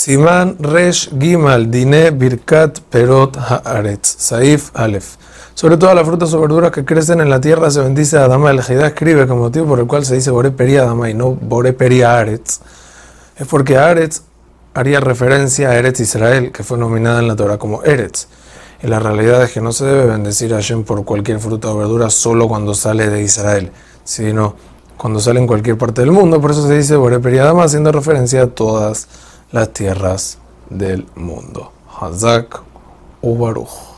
Siman Resh Gimal Dine Birkat Perot Haaretz Saif Aleph. Sobre todas las frutas o verduras que crecen en la tierra se bendice a Adama. El Jeda escribe que motivo por el cual se dice Bore Peri Adama y no Bore Peri Haaretz es porque Haaretz haría referencia a Eretz Israel, que fue nominada en la Torah como Eretz. Y la realidad es que no se debe bendecir a Hashem por cualquier fruta o verdura solo cuando sale de Israel, sino cuando sale en cualquier parte del mundo. Por eso se dice Bore Peri Adama, haciendo referencia a todas las tierras del mundo. Hazak Ubaruch.